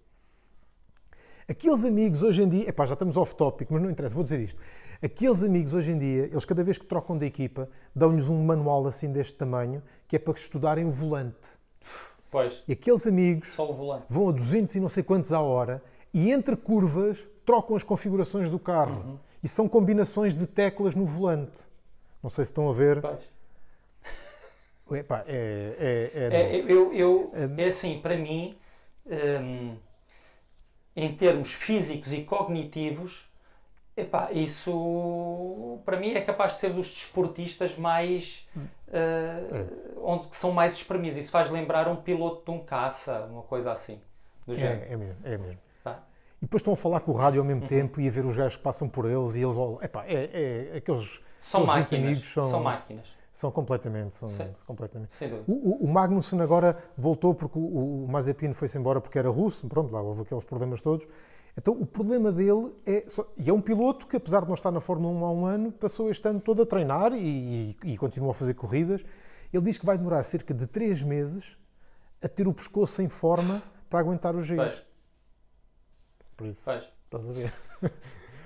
Aqueles amigos hoje em dia, epá, já estamos off topic, mas não interessa, vou dizer isto. Aqueles amigos hoje em dia, eles cada vez que trocam de equipa, dão-lhes um manual assim deste tamanho, que é para estudarem o volante. Pois, E aqueles amigos só o volante. vão a 200 e não sei quantos à hora e entre curvas trocam as configurações do carro. Uhum. E são combinações de teclas no volante. Não sei se estão a ver. Pois. Epá, é, é, é, É, eu, eu, Hum. é assim, para mim, hum, em termos físicos e cognitivos, epá, isso para mim é capaz de ser dos desportistas mais. Eh, onde que são mais espremidos. Isso faz lembrar um piloto de um caça, uma coisa assim. Do género. é, é mesmo, é mesmo. Pá, E depois estão a falar com o rádio ao Uhum. mesmo tempo e a ver os gajos que passam por eles e eles. Epá, é, é, aqueles, São aqueles 20 máquinas. são, São máquinas. São completamente. São, Sim. completamente. O, o, Magnussen agora voltou porque o, o Mazepin foi-se embora porque era russo, pronto, lá houve aqueles problemas todos. Então o problema dele é. Só, e é um piloto que, apesar de não estar na Fórmula 1 há um ano, passou este ano todo a treinar e, e, e continua a fazer corridas. Ele diz que vai demorar cerca de 3 meses a ter o pescoço em forma para aguentar os giros. Por isso, pois. estás a ver.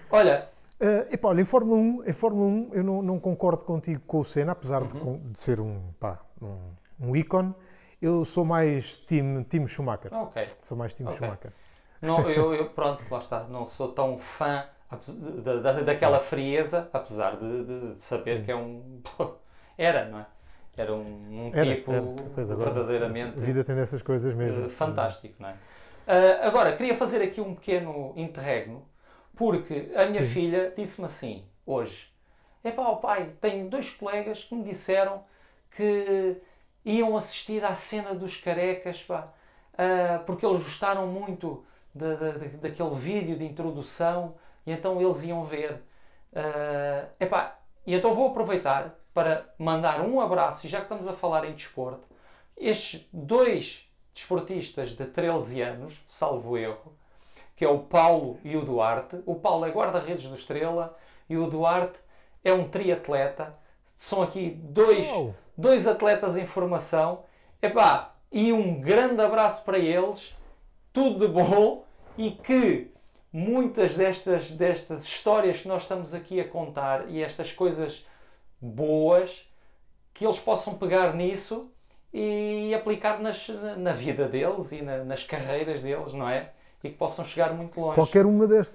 Olha, Uh, epá, olha, em Fórmula 1, em Fórmula 1 eu não, não concordo contigo com o Senna, apesar Uhum. de, de ser um, pá, um, um ícone. Eu sou mais time, time Schumacher. Ok. Sou mais time Ok. Schumacher. Não, eu, eu- pronto, lá está. Não sou tão fã da, da- daquela frieza, apesar de, de saber Sim. que é um. Era, não é? Era um, um Era, tipo era. Pois agora, verdadeiramente A vida tem dessas coisas mesmo. eh, fantástico, não é? Ah, agora, queria fazer aqui um pequeno interregno, porque a minha Sim. filha disse-me assim, hoje: é pá, pai, tenho dois colegas que me disseram que iam assistir à cena dos carecas, pá, ah, porque eles gostaram muito da, da- da- daquele vídeo de introdução e então eles iam ver. Ah, epá, e então vou aproveitar para mandar um abraço, e já que estamos a falar em desporto, estes dois desportistas de 13 anos, salvo erro, que é o Paulo e o Duarte. O Paulo é guarda-redes do Estrela e o Duarte é um triatleta. São aqui dois, Uau. dois atletas em formação. Epá, e um grande abraço para eles. Tudo de bom e que muitas destas, destas histórias que nós estamos aqui a contar e estas coisas boas, que eles possam pegar nisso e aplicar nas, na vida deles e na- nas carreiras deles, não é? E que possam chegar muito longe. Qualquer uma, dest-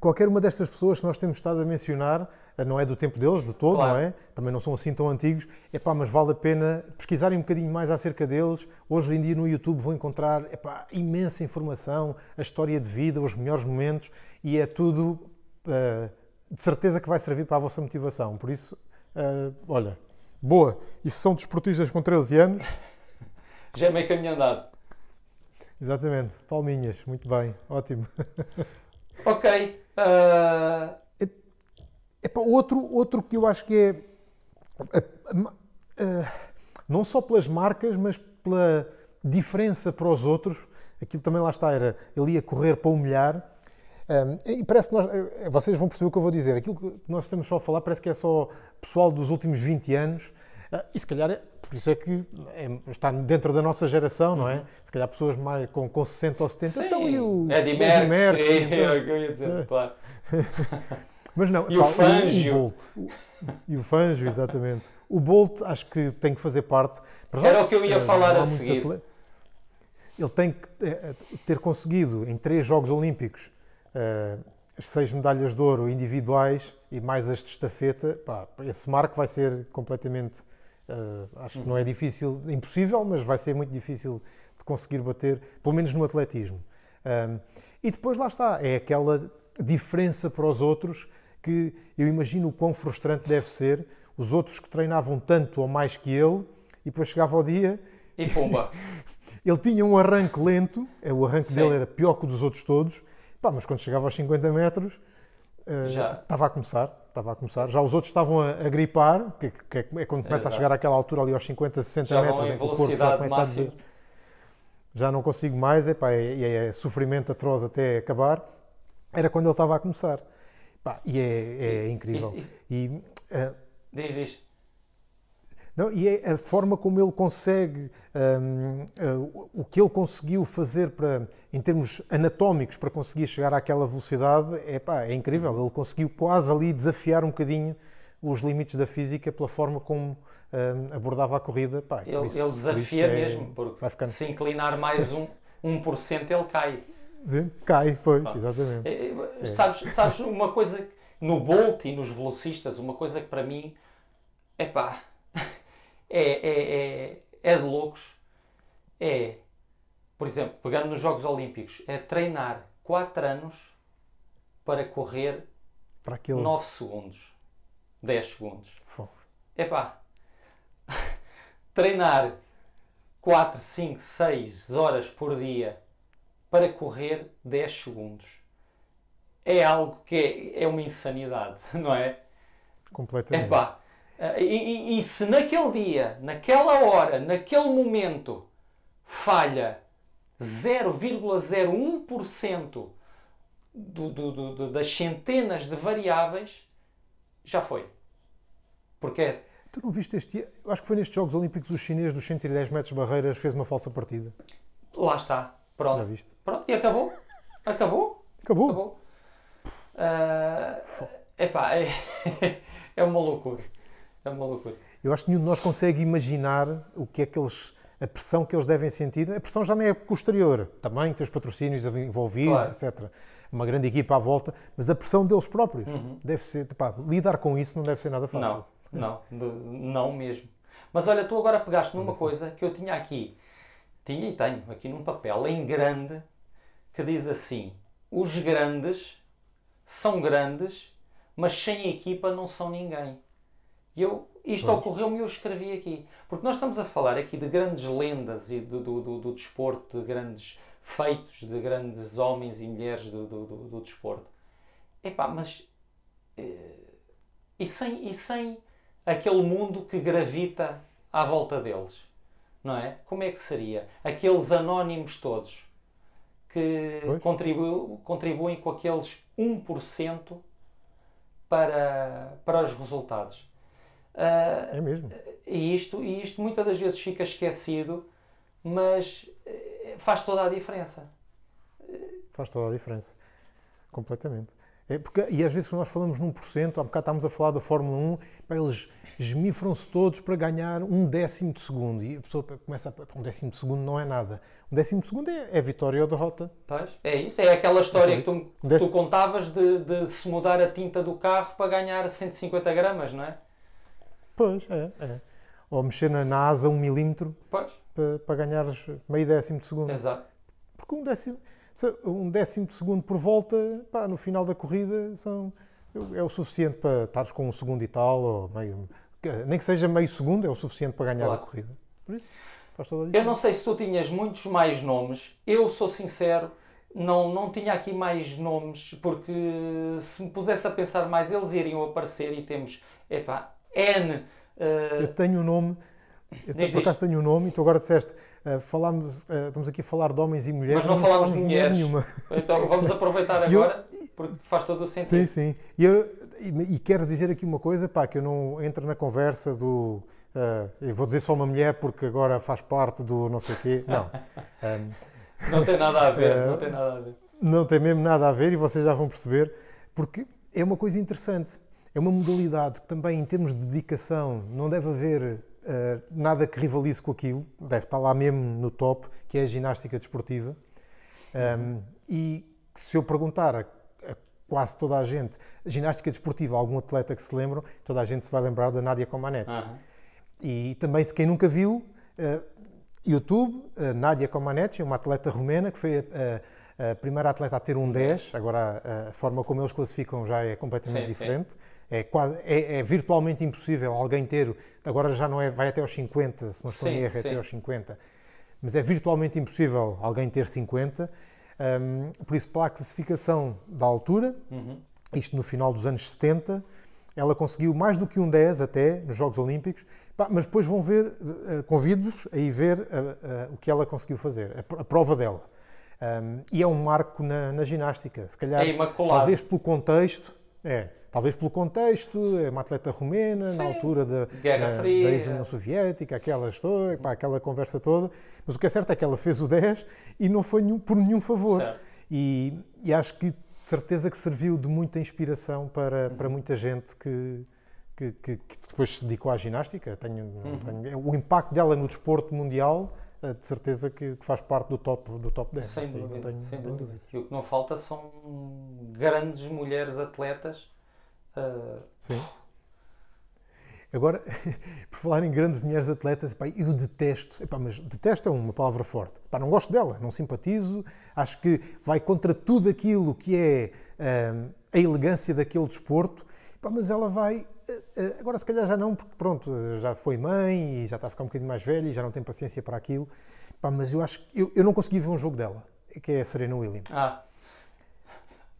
qualquer uma destas pessoas que nós temos estado a mencionar, eh, não é do tempo deles, de todo, Claro. não é? Também não são assim tão antigos. Epá, mas vale a pena pesquisarem um bocadinho mais acerca deles. Hoje em dia no YouTube vão encontrar epá, imensa informação, a história de vida, os melhores momentos e é tudo eh, de certeza que vai servir para a vossa motivação. Por isso, eh, olha, boa. E se são desportistas com 13 anos, Já é meio caminho andado. Exatamente, palminhas, muito bem, ótimo. Ok. ah, Epá, outro, outro que eu acho que é. eh, não só pelas marcas, mas pela diferença para os outros. Aquilo também lá está, era ele ia correr para humilhar. Um, e parece que nós, eh, vocês vão perceber o que eu vou dizer. Aquilo que nós estamos só a falar parece que é só pessoal dos últimos 20 anos. Ah, e se calhar, é, por isso é que é- está dentro da nossa geração, não é? Se calhar pessoas mais com, com 60 ou 70. sim. Então, e o Eddie o Merckx, sim, então? é o que eu ia dizer, claro. Mas não, E o Fangio. Bolt. E o Fangio, exatamente. O Bolt acho que tem que fazer parte. Era o que eu ia eh, falar a seguir. atle- Ele tem que eh, ter conseguido em três Jogos Olímpicos eh, as seis medalhas de ouro individuais e mais as de estafeta. Pá, esse marco vai ser completamente. Eh, acho que não é difícil, impossível, mas vai ser muito difícil de conseguir bater, pelo menos no atletismo. Um, e depois lá está, é aquela diferença para os outros que eu imagino o quão frustrante deve ser os outros que treinavam tanto ou mais que ele e depois chegava ao dia, E pumba. ele tinha um arranque lento, é, o arranque Sim. dele era pior que o dos outros todos, pá, mas quando chegava aos 50 metros Já. estava a começar, estava a começar. Já os outros estavam a, a gripar, que, que é é quando começa Exato. a chegar àquela altura ali aos 50, 60 Já metros em que o corpo já começa a dizer já não consigo mais, epá, é, é, é sofrimento atroz até acabar, era quando ele estava a começar. Pá, e é, é incrível. Isso- isso- E, ah, Diz, diz. Não, e é a forma como ele consegue, hum, ah, o- o que ele conseguiu fazer para, em termos anatómicos para conseguir chegar àquela velocidade, é, pá, é incrível. Ele conseguiu quase ali desafiar um bocadinho os limites da física pela forma como hum, abordava a corrida. Pá, Ele, isso- ele desafia é- mesmo, porque vai ficando- se inclinar mais um, 1% ele cai. Sim, Cai, pois, Ah. exatamente. É, é, Sabes, sabes uma coisa, no Bolt e nos velocistas, uma coisa que para mim, epá, é, é, é, é de loucos, é, por exemplo, pegando nos Jogos Olímpicos, é treinar 4 anos para correr Para aquele. 9 segundos, 10 segundos. Fo- Epá, treinar 4, 5, 6 horas por dia para correr 10 segundos é algo que é, é uma insanidade, não é? Completamente. Epá, e, e- e se naquele dia, naquela hora, naquele momento falha 0,01% do, do, do, das centenas de variáveis, já foi. Porque é Tu não viste este. Eu acho que foi nestes Jogos Olímpicos os chineses dos 110 metros barreiras fez uma falsa partida. Lá está. Pronto. Já viste? Pronto. E acabou. Acabou. Acabou. Acabou. Ah, Epá, é, é uma loucura. É uma loucura. Eu acho que nenhum de nós consegue imaginar o que é que eles, a pressão que eles devem sentir. A pressão já não é posterior, também tem os patrocínios envolvidos, Claro. etc. Uma grande equipa à volta, mas a pressão deles próprios deve ser, pá, lidar com isso não deve ser nada fácil. Não, não, não mesmo. Mas olha, tu agora pegaste numa coisa que eu tinha aqui, tinha e tenho aqui num papel em grande, que diz assim: os grandes são grandes, mas sem equipa não são ninguém. E eu, isto ocorreu-me e eu escrevi aqui. Porque nós estamos a falar aqui de grandes lendas e do, do, do, do desporto, de grandes feitos, de grandes homens e mulheres do, do, do, do desporto. Epá, mas e sem, e sem aquele mundo que gravita à volta deles, não é? Como é que seria? Aqueles anónimos todos que contribuem, contribuem com aqueles 1% para, para os resultados. Ah, É mesmo. e isto, e isto muitas das vezes fica esquecido, mas eh, faz toda a diferença. Faz toda a diferença. Completamente. É porque, e às vezes quando nós falamos num por cento, há bocado estávamos a falar da Fórmula 1, pá, eles esmifram-se todos para ganhar um décimo de segundo. E a pessoa começa a... Um décimo de segundo não é nada. Um décimo de segundo é, é vitória ou derrota. Pois, é isso, é aquela história que tu, que Desse- tu contavas de, de se mudar a tinta do carro para ganhar 150 gramas, não é? Pois, é. é. Ou mexer na, na asa um milímetro Pois, para, para ganhares meio décimo de segundo. exato. Porque um décimo, um décimo de segundo por volta, pá, no final da corrida, são, é o suficiente para estares com um segundo e tal, ou meio, nem que seja meio segundo, é o suficiente para ganhar Claro. a corrida. Por isso, faz toda a Eu diferença. não sei se tu tinhas muitos mais nomes, eu sou sincero, não, não tinha aqui mais nomes, porque se me pusesse a pensar mais, eles iriam aparecer e temos, epá, N. eh, Eu tenho um nome, eu Diz, por acaso tenho um nome, e tu agora disseste, ah, falámos, ah, estamos aqui a falar de homens e mulheres, Mas não falámos de mulher mulheres. nenhuma. então vamos aproveitar E eu- agora, porque faz todo o Sim, sentido. sim. E, eu, e, e quero dizer aqui uma coisa, pá, que eu não entro na conversa do. eu vou dizer só uma mulher porque agora faz parte do não sei quê. Não. Ahm, Não tem nada a ver, Eh, não tem nada a ver. não tem mesmo nada a ver e vocês já vão perceber, porque é uma coisa interessante. É uma modalidade que também, em termos de dedicação, não deve haver ah, nada que rivalize com aquilo, deve estar lá mesmo no top, que é a ginástica desportiva. Um, e se eu perguntar a, a quase toda a gente, ginástica desportiva, algum atleta que se lembram, toda a gente se vai lembrar da Nádia Comaneci. Aham. E também, se quem nunca viu, eh, YouTube, uh, Nádia Comaneci, uma atleta romena que foi a, a- a primeira atleta a ter um 10. Agora, a, a forma como eles classificam já é completamente Sim, sim. diferente. É, quase, é, é virtualmente impossível alguém ter, agora já não é, vai até aos 50, se não estou em Sim, erro, é sim. até aos 50, mas é virtualmente impossível alguém ter 50. Um, por isso, pela classificação da altura, Uhum. isto no final dos anos 70, ela conseguiu mais do que um 10 até nos Jogos Olímpicos, mas depois vão ver, eh, convido-vos a ir ver eh, eh, o que ela conseguiu fazer, a, a prova dela. Um, e é um marco na, na ginástica, se calhar, É talvez pelo contexto, é, talvez pelo contexto, é uma atleta romena, Sim. na altura da, Guerra da, da ex-União Soviética, aquelas, to- pá, aquela conversa toda, mas o que é certo é que ela fez o 10 e não foi nenhum- por nenhum favor. E, e acho que de certeza que serviu de muita inspiração para, para muita gente que, que, que- que depois se dedicou à ginástica. Tenho, não tenho- o impacto dela no desporto mundial, de certeza que, que faz parte do top, do top 10. Sem aí dúvida, não tenho, sem não dúvida. dúvidas. E o que não falta são grandes mulheres atletas. ah, Sim. Agora, por falar em grandes mulheres atletas, eu detesto, epá, mas detesto é uma palavra forte. Não gosto dela, não simpatizo, acho que vai contra tudo aquilo que é hum, a elegância daquele desporto, Epá, mas ela vai. eh, eh, Agora, se calhar já não, porque pronto, já foi mãe e já está a ficar um bocadinho mais velha e já não tem paciência para aquilo. Epá, mas eu acho que eu, eu não consegui ver um jogo dela, que é a Serena Williams. ah,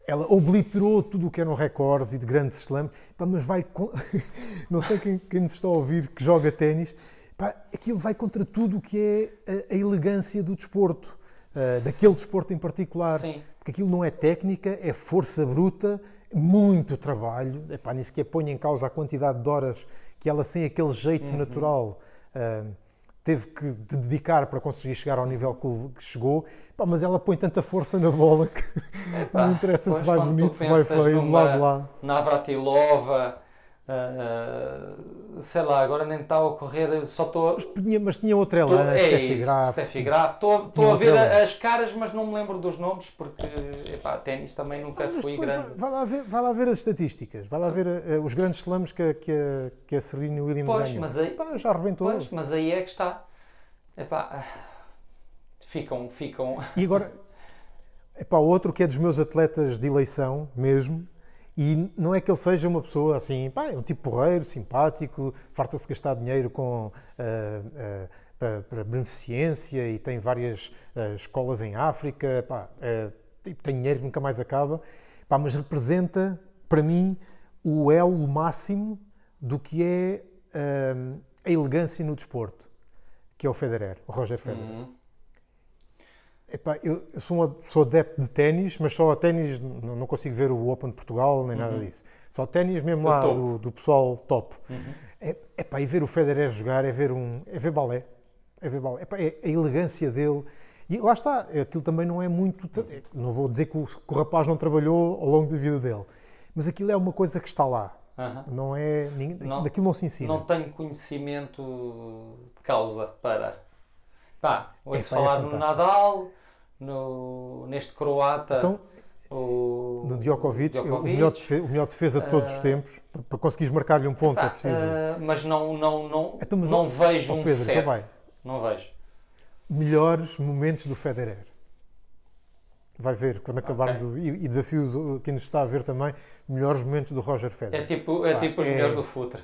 Ela obliterou tudo o que eram recordes e de grandes slams, pá, mas vai. con- Não sei quem, quem nos está a ouvir que joga ténis, pá, aquilo vai contra tudo o que é a, a elegância do desporto, ah, daquele desporto em particular. sim. Porque aquilo não é técnica, é força bruta, muito trabalho. Epá, nem sequer põe em causa a quantidade de horas que ela, sem aquele jeito Uhum. natural, ah, teve que de dedicar para conseguir chegar ao nível que, chegou, pá, mas ela põe tanta força na bola que Epá, não interessa se vai bonito, se vai feio, de lá de numa lá. Navratilova, ah, sei lá, agora nem está a ocorrer, só estou. Mas tinha, mas tinha outra Tô, ela, é Steffi Graf. Steffi Graf. Estou a ver a- as caras, mas não me lembro dos nomes porque, epá, ténis também nunca Ah, fui grande. Vai, lá ver, vai lá ver as estatísticas, vai lá ver eh, os grandes slams que, a- que, a, que a Serena Williams Pois, ganhou. mas aí- Pá, já arrebentou. Pois, mas aí é que está. Epá, ah, ficam, ficam. E agora, epá, outro que é dos meus atletas de eleição mesmo, e não é que ele seja uma pessoa assim, pá, é um tipo porreiro, simpático, farta-se gastar dinheiro com, ah, ah, para, para beneficência e tem várias ah, escolas em África, pá, ah, tipo, tem dinheiro que nunca mais acaba, pá, mas representa para mim o elo máximo do que é a elegância no desporto, que é o Federer, o Roger Federer. Uhum. Epá, eu sou, um, sou adepto de ténis, mas só ténis, não, não consigo ver o Open de Portugal nem nada disso. Só ténis mesmo Do lá do, do pessoal top. É, epá, e ver o Federer jogar é ver, um, é ver balé. É ver balé. Epá, é a elegância dele. E lá está, aquilo também não é muito. tra- Não vou dizer que o, que o rapaz não trabalhou ao longo da vida dele, mas aquilo é uma coisa que está lá. Aham. Não é. ninguém- Não- daquilo não se ensina. Não tenho conhecimento de causa para. Pá, ouço é falar no fantástico. Nadal, no, neste croata, Então, o, no Djokovic, o o melhor, defe- o melhor defesa de todos os Ah. tempos, para, para conseguires marcar-lhe um ponto, Pá, é preciso. ah, mas não, não, não, Então, mas, não vejo um Pedro, então vai. Não vejo. melhores momentos do Federer. Vai ver, quando acabarmos o, e, e desafios uh, quem nos está a ver também, melhores momentos do Roger É Federer. tipo, é tipo os é- melhores do futre.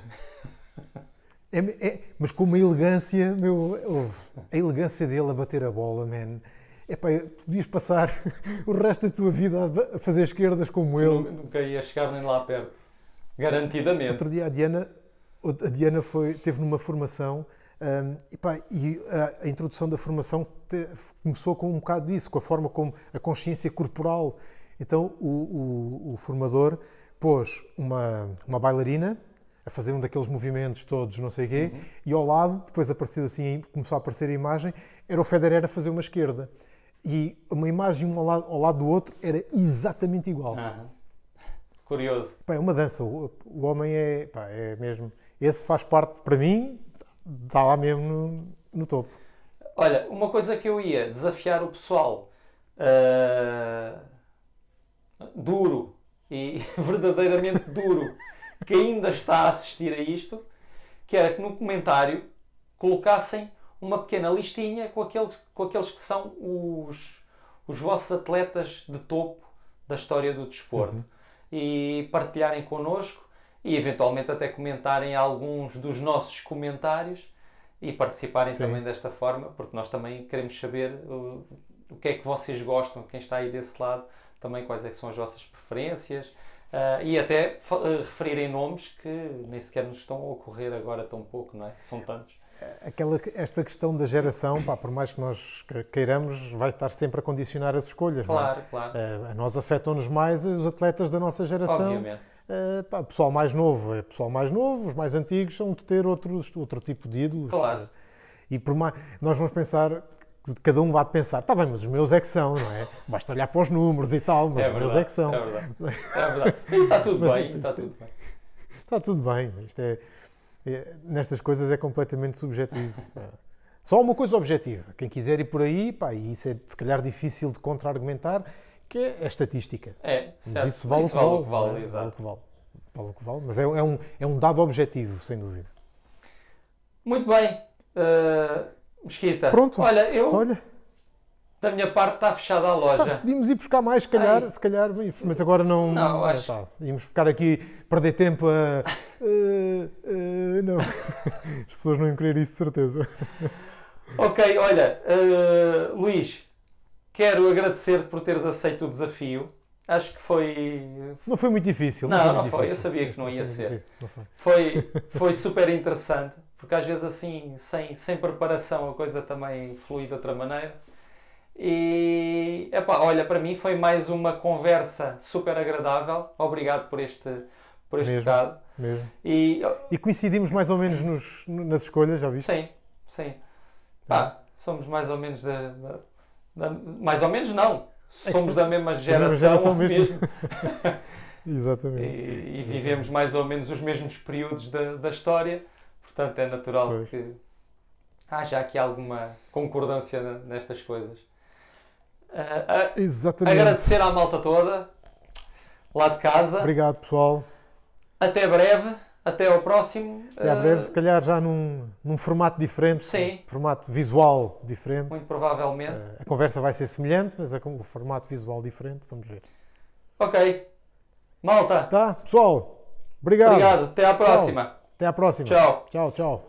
É, é- mas com uma elegância, meu, a elegância dele a bater a bola, man. É pá, podias passar o resto da tua vida a fazer esquerdas como ele. Nunca, ia chegar nem lá perto. Garantidamente. Outro dia a Diana, a Diana foi, teve numa formação hum, e, pá, e a, a introdução da formação te- começou com um bocado disso, com a forma como a consciência corporal. Então o, o- o formador pôs uma, uma bailarina a fazer um daqueles movimentos todos, não sei o quê, e ao lado, depois apareceu assim, começou a aparecer a imagem, era o Federer a fazer uma esquerda. E uma imagem um ao lado, ao lado do outro era exatamente igual. Curioso. Pá, é uma dança. O, o homem é, pá, é mesmo. Esse faz parte, para mim, está lá mesmo no, no topo. Olha, uma coisa que eu ia desafiar o pessoal ah, duro e verdadeiramente duro que ainda está a assistir a isto, que era que no comentário colocassem uma pequena listinha com aqueles, com aqueles que são os, os vossos atletas de topo da história do desporto e partilharem connosco e eventualmente até comentarem alguns dos nossos comentários e participarem Sim. também desta forma, porque nós também queremos saber uh, o que é que vocês gostam, quem está aí desse lado, também quais é são as vossas preferências uh, e até uh, referirem nomes que nem sequer nos estão a ocorrer agora tão pouco, não é? São tantos. Aquela, esta questão da geração, pá, por mais que nós que- queiramos, vai estar sempre a condicionar as escolhas. não é? Claro, claro. A nós afetam-nos mais os atletas da nossa geração. Obviamente. Eh, pá, o pessoal mais novo é pessoal mais novo, os mais antigos são de ter outros, outro tipo de ídolos. Claro. E por mais, nós vamos pensar, cada um vai pensar, está bem, mas os meus é que são, não é? Basta olhar para os números e tal, mas É os meus verdade, é que são. é verdade. É verdade. Está tudo Mas bem, isto- está tudo bem. Está tudo bem, isto é- nestas coisas é completamente subjetivo. É. Só uma coisa objetiva, quem quiser ir por aí, pá, e isso é se calhar difícil de contra-argumentar, que é a estatística. É, Mas certo. isso vale, Isso vale. o que vale, não é? exato. Vale o que vale. Vale o que vale, mas é, é um, é um dado objetivo, sem dúvida. Muito bem. Uh, Mesquita. Pronto. Olha, eu, Olha, da minha parte, está fechada a loja. podíamos ir buscar mais, se calhar, Ai. se calhar, mas agora não. Não, é, acho- pá, íamos ficar aqui, perder tempo a. eh, eh, não. As pessoas não iam querer isso, de certeza. Ok, olha, uh, Luís, quero agradecer-te por teres aceito o desafio. Acho que foi, Não foi muito difícil. Não, foi não foi, eu sabia que não ia foi ser. não foi. foi, foi super interessante, porque às vezes assim, sem, sem preparação, a coisa também flui de outra maneira. E, epá, olha, para mim foi mais uma conversa super agradável. Obrigado por este, por este Mesmo. bocado. Mesmo. E, E coincidimos mais ou menos nos- nas escolhas, já viste? sim, sim. Pá, somos mais ou menos da, da- da- mais ou menos não. É Somos da mesma geração, geração mesmo. mesmo. Exatamente. e, e vivemos mais ou menos os mesmos períodos da, da história, portanto é natural Pois. que haja aqui alguma concordância nestas coisas. Exatamente. agradecer à malta toda lá de casa. Obrigado, pessoal. Até breve, até ao próximo. Até breve, se calhar já num, num formato diferente, Sim. formato visual diferente. muito provavelmente. Eh, a conversa vai ser semelhante, mas é com um formato visual diferente. Vamos ver. Ok. Malta, Tá, pessoal. Obrigado. obrigado. Até à próxima. Até à próxima. Tchau. Tchau, tchau.